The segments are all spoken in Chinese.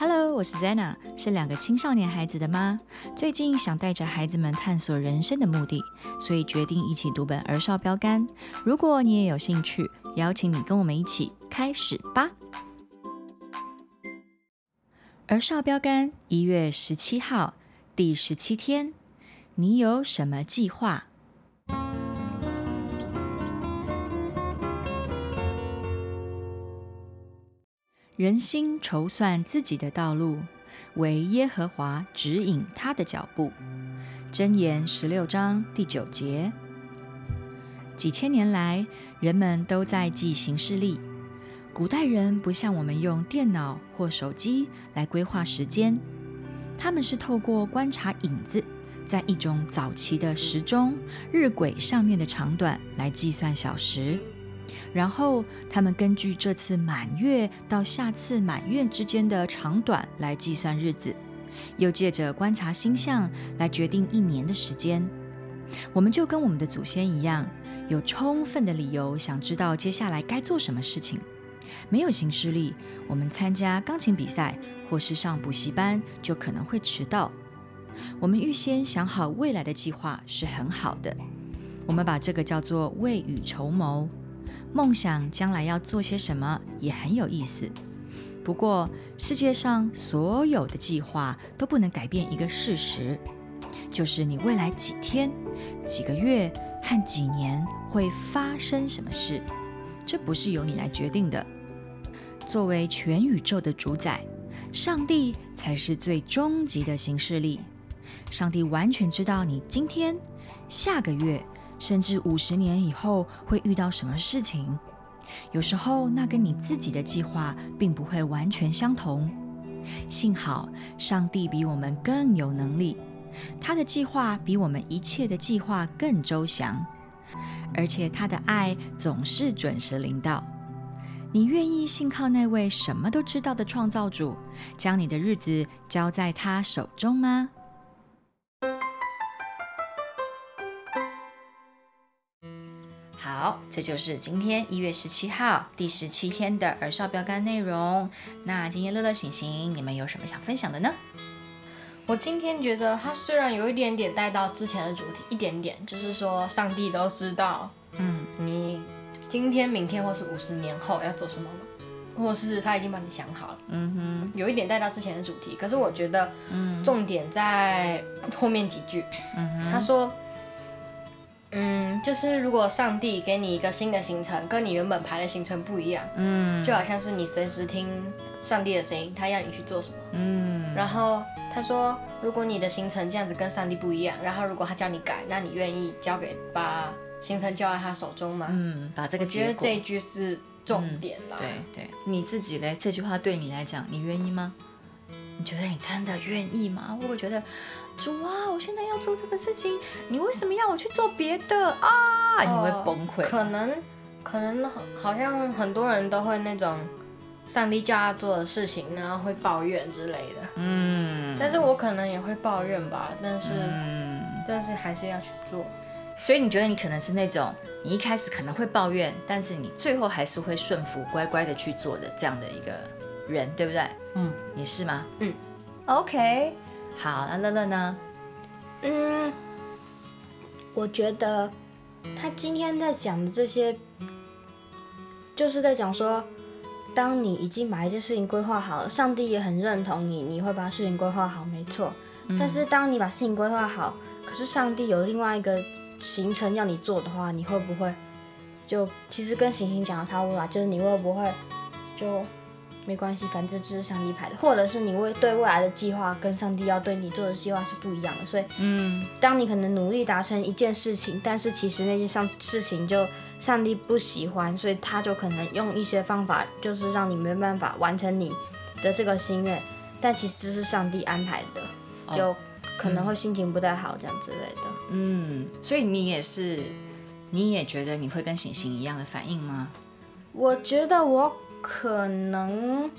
Hello，我是 Zena，是两个青少年孩子的妈。最近想带着孩子们探索人生的目的，所以决定一起读本儿少标杆。如果你也有兴趣，邀请你跟我们一起开始吧。儿少标杆一月十七号，第十七天，你有什么计划？人心筹算自己的道路，唯耶和华指引他的脚步。箴言十六章第九节。几千年来，人们都在记行事历。古代人不像我们用电脑或手机来规划时间，他们是透过观察影子，在一种早期的时钟日晷上面的长短来计算小时。然后，他们根据这次满月到下次满月之间的长短来计算日子，又借着观察星象来决定一年的时间。我们就跟我们的祖先一样，有充分的理由想知道接下来该做什么事情。没有行事历，我们参加钢琴比赛或是上补习班就可能会迟到。我们预先想好未来的计划是很好的，我们把这个叫做未雨绸缪。梦想将来要做些什么也很有意思。不过，世界上所有的计划都不能改变一个事实，就是你未来几天、几个月和几年会发生什么事，这不是由你来决定的。作为全宇宙的主宰，上帝才是最终极的行事力。上帝完全知道你今天、下个月。甚至五十年以后会遇到什么事情？有时候那跟你自己的计划并不会完全相同。幸好上帝比我们更有能力，他的计划比我们一切的计划更周详，而且他的爱总是准时临到。你愿意信靠那位什么都知道的创造主，将你的日子交在他手中吗？好，这就是今天一月十七号第十七天的儿少标杆内容。那今天乐乐、醒醒，你们有什么想分享的呢？我今天觉得他虽然有一点点带到之前的主题，一点点，就是说上帝都知道，嗯，你今天、明天或是五十年后要做什么或是他已经帮你想好了，嗯哼，有一点带到之前的主题。可是我觉得，嗯，重点在后面几句，嗯哼，他说。嗯，就是如果上帝给你一个新的行程，跟你原本排的行程不一样，嗯，就好像是你随时听上帝的声音，他要你去做什么，嗯，然后他说，如果你的行程这样子跟上帝不一样，然后如果他叫你改，那你愿意交给把行程交在他手中吗？嗯，把这个结果觉得这一句是重点了。对对，你自己嘞，这句话对你来讲，你愿意吗？你觉得你真的愿意吗？会不会觉得？主啊，我现在要做这个事情，你为什么要我去做别的啊？你会崩溃。可能，可能好像很多人都会那种，上帝叫他做的事情，然后会抱怨之类的。嗯。但是我可能也会抱怨吧，但是，但是还是要去做。所以你觉得你可能是那种，你一开始可能会抱怨，但是你最后还是会顺服，乖乖的去做的这样的一个人，对不对？嗯。你是吗？嗯。OK。好，那乐乐呢？嗯，我觉得他今天在讲的这些，就是在讲说，当你已经把一件事情规划好了，上帝也很认同你，你会把事情规划好，没错。但是当你把事情规划好，可是上帝有另外一个行程要你做的话，你会不会就其实跟行星讲的差不多啦？就是你会不会就？没关系，反正这是上帝排的，或者是你未对未来的计划跟上帝要对你做的计划是不一样的，所以，嗯，当你可能努力达成一件事情，但是其实那件上事情就上帝不喜欢，所以他就可能用一些方法，就是让你没办法完成你的这个心愿，但其实这是上帝安排的，就可能会心情不太好这样之类的。嗯，所以你也是，你也觉得你会跟醒醒一样的反应吗？我觉得我。可能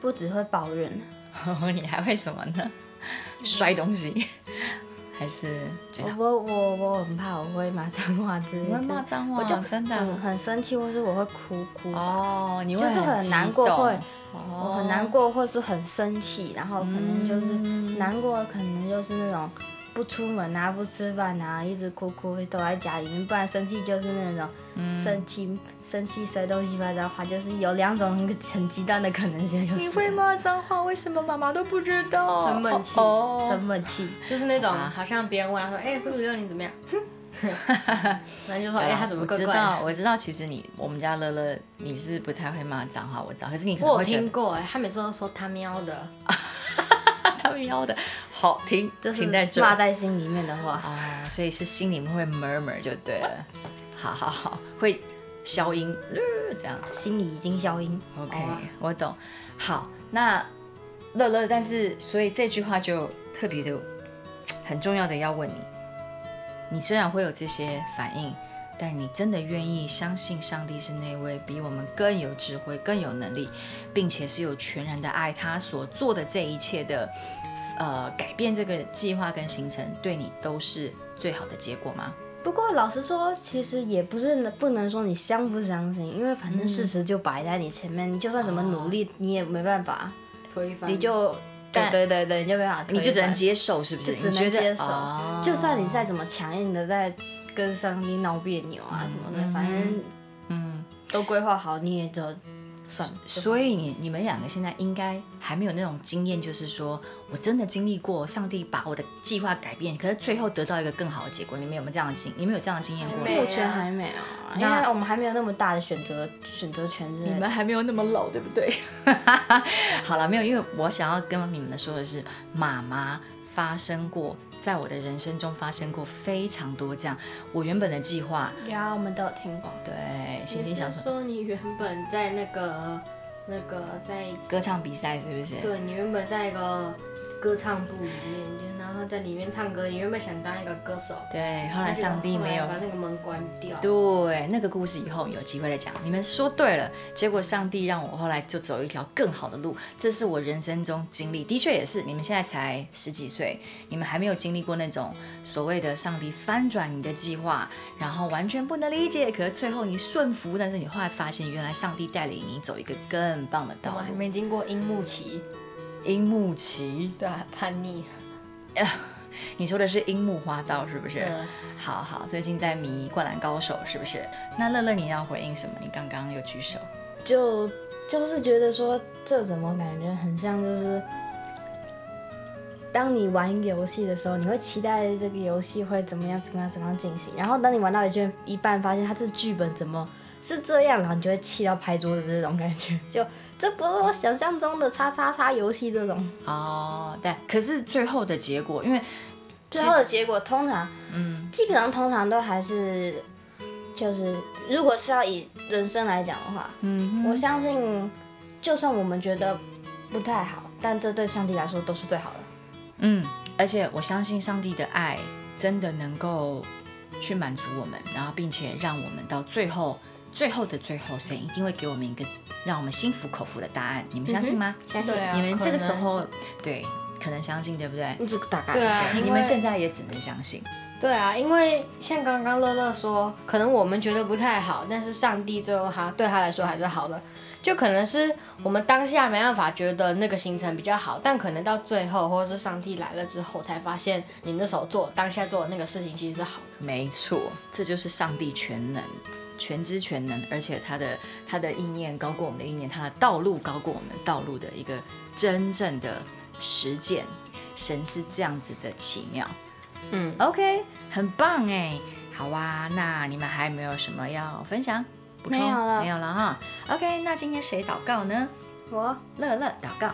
不只会抱怨，你还会什么呢？摔东西，还是觉得我我我很怕我会骂脏话之类的，骂脏话我就真的？很很生气，或是我会哭哭。哦，你会就是很难过会哦。我很难过，或是很生气，然后可能就是嗯。难过，可能就是那种不出门啊，不吃饭啊，一直哭哭躲在家里面，不然生气就是那种嗯生气生气摔东西骂脏话，就是有两种很极端的可能性，就是你会骂脏话，为什么妈妈都不知道？生闷气哦生闷气，就是那种啊好像别人问他说，哎，是不是六你怎么样？然后就说，哎，他怎么怪怪我？知道，我知道，其实你我们家乐乐你是不太会骂脏话，我知道，可是你可能我听过，哎，他每次都说他喵的，他们要的好听，就是停在这骂在心里面的话。哦，所以是心里面会 murmur 就对了，好好好，会消音，呃这样。心里已经消音。OK，、我懂。好，那乐乐，但是所以这句话就特别的很重要的要问你，你虽然会有这些反应，但你真的愿意相信上帝是那位比我们更有智慧、更有能力，并且是有全然的爱，他所做的这一切的呃改变这个计划跟行程，对你都是最好的结果吗？不过老实说，其实也不是能不能说你相不相信，因为反正事实就摆在你前面，你就算怎么努力，你也没办法，推翻，你就对对对对，你就没办法，你就只能接受，是不是？就只你觉得能接受哦就算你再怎么强硬的在跟上帝闹别扭啊什么的，嗯反正嗯。都规划好，你也就算了。所以你你们两个现在应该还没有那种经验，就是说我真的经历过上帝把我的计划改变，可是最后得到一个更好的结果。你们有没有这样的经？你们有这样的经验过没吗？目前还没有啊，因那为我们还没有那么大的选择选择权之类的。还没有那么老，对不对？好了，没有，因为我想要跟你们说的是，妈妈发生过，在我的人生中发生过非常多这样。我原本的计划，对啊，我们都有听过。对，心心你想说说你原本在那个那个在歌唱比赛是不是？对你原本在一个歌唱部里面，就然后在里面唱歌，你原本想当一个歌手，对，后来上帝没有把那个门关掉。对，那个故事以后有机会再讲。你们说对了，结果上帝让我后来就走一条更好的路，这是我人生中经历，的确也是。你们现在才十几岁，你们还没有经历过那种所谓的上帝翻转你的计划，然后完全不能理解，可是最后你顺服，但是你后来发现，原来上帝带领你走一个更棒的道我还路。没经过樱木期，樱木奇，对啊，叛逆。你说的是樱木花道是不是？嗯好好，最近在迷《灌篮高手》是不是？那乐乐你要回应什么？你刚刚有举手。就就是觉得说，这怎么感觉很像就是，当你玩游戏的时候，你会期待这个游戏会怎么样怎么样怎么样进行，然后当你玩到一圈一半，发现它这剧本怎么是这样，然后你就会气到拍桌子这种感觉，就这不是我想象中的叉叉叉游戏这种。哦，对，可是最后的结果，因为最后的结果通常嗯基本上通常都还是，就是如果是要以人生来讲的话，嗯我相信，就算我们觉得不太好，但这对上帝来说都是最好的。嗯，而且我相信上帝的爱真的能够去满足我们，然后并且让我们到最后最后的最后，神一定会给我们一个让我们心服口服的答案。你们相信吗？相信你们这个时候对可能相信，对不对？这个大概对啊因为你们现在也只能相信。对啊，因为像刚刚乐乐说，可能我们觉得不太好，但是上帝最后他对他来说还是好的。就可能是我们当下没办法觉得那个行程比较好，但可能到最后或者是上帝来了之后，才发现你那时候做当下做的那个事情其实是好的。没错，这就是上帝全能、全知全能，而且他的他的意念高过我们的意念，他的道路高过我们道路的一个真正的实践。神是这样子的奇妙。嗯，OK，很棒哎。好啊，那你们还有没有什么要分享？补充没有了没有了哈。OK，那今天谁祷告呢？我乐乐祷告。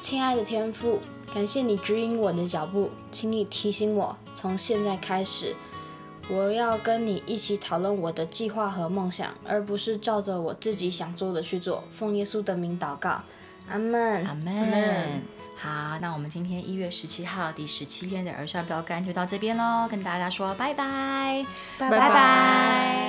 亲爱的天父，感谢你指引我的脚步，请你提醒我，从现在开始，我要跟你一起讨论我的计划和梦想，而不是照着我自己想做的去做。奉耶稣的名祷告，阿门。阿门。好，那我们今天一月十七号第十七天的儿少标杆就到这边喽，跟大家说拜拜，拜拜拜